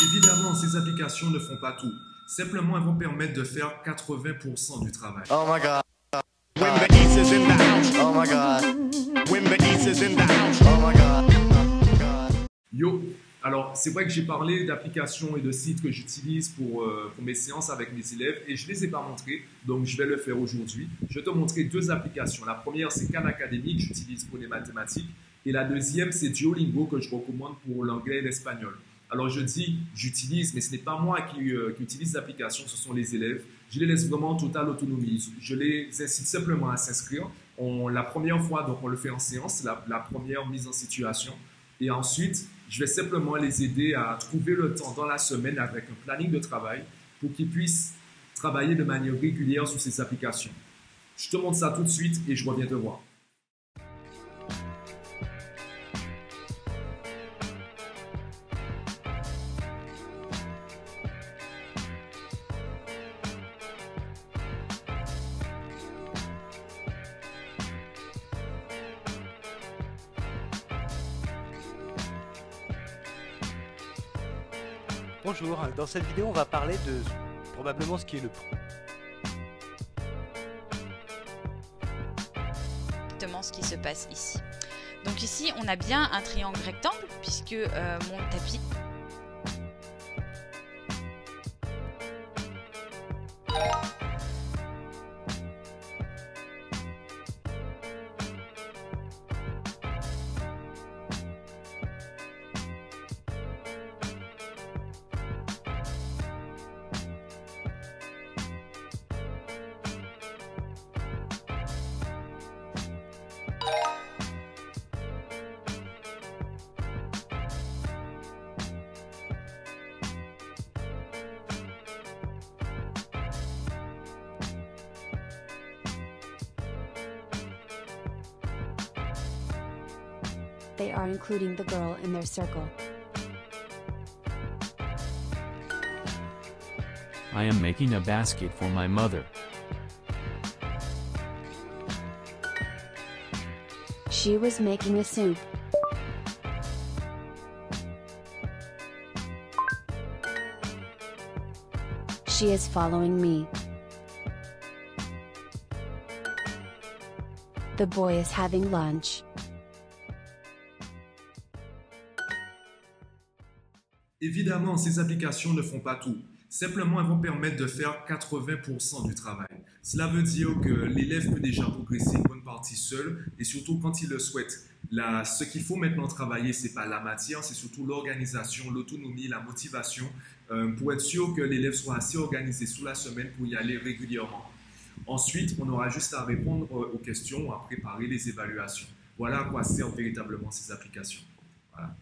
Évidemment, ces applications ne font pas tout. Simplement, elles vont permettre de faire 80% du travail. Oh my god. When the East is in the house. Oh my god. When the East is in the house. Oh my god. Yo, alors c'est vrai que j'ai parlé d'applications et de sites que j'utilise pour, euh, pour mes séances avec mes élèves et je ne les ai pas montrés, donc je vais le faire aujourd'hui. Je vais te montrer deux applications. La première, c'est Khan Academy que j'utilise pour les mathématiques et la deuxième, c'est Duolingo que je recommande pour l'anglais et l'espagnol. Alors je dis j'utilise, mais ce n'est pas moi qui, euh, qui utilise l'application, ce sont les élèves. Je les laisse vraiment en totale autonomie. Je les incite simplement à s'inscrire. On- La première fois, donc on le fait en séance, la, la première mise en situation. Et ensuite, je vais simplement les aider à trouver le temps dans la semaine avec un planning de travail pour qu'ils puissent travailler de manière régulière sur ces applications. Je te montre ça tout de suite et je reviens te voir. Bonjour, dans cette vidéo on va parler de probablement ce qui est le ce qui se passe ici. Donc ici, on a bien un triangle rectangle puisque euh, mon tapis They are including the girl in their circle. I am making a basket for my mother. She was making a soup. She is following me. The boy is having lunch. Évidemment, ces applications ne font pas tout. Simplement, elles vont permettre de faire 80% du travail. Cela veut dire que l'élève peut déjà progresser une bonne partie seul et surtout quand il le souhaite. Ce qu'il faut maintenant travailler, c'est pas la matière, c'est surtout l'organisation, l'autonomie, la motivation euh, pour être sûr que l'élève soit assez organisé sous la semaine pour y aller régulièrement. Ensuite, on aura juste à répondre euh, aux questions ou à préparer les évaluations. Voilà à quoi servent véritablement ces applications. Voilà.